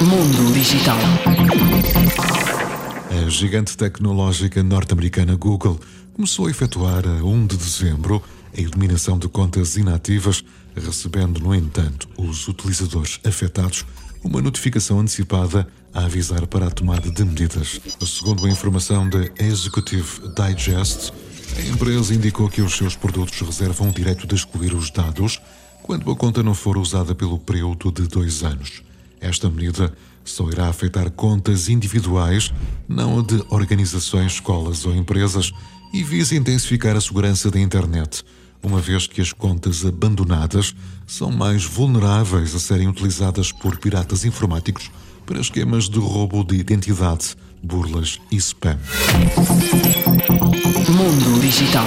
Mundo Digital. A gigante tecnológica norte-americana Google começou a efetuar a 1 de dezembro a eliminação de contas inativas, recebendo, no entanto, os utilizadores afetados uma notificação antecipada a avisar para a tomada de medidas. Segundo a informação da Executive Digest, a empresa indicou que os seus produtos reservam o direito de excluir os dados quando a conta não for usada pelo período de dois anos. Esta medida só irá afetar contas individuais, não a de organizações, escolas ou empresas, e visa intensificar a segurança da internet, uma vez que as contas abandonadas são mais vulneráveis a serem utilizadas por piratas informáticos para esquemas de roubo de identidade, burlas e spam. Mundo Digital.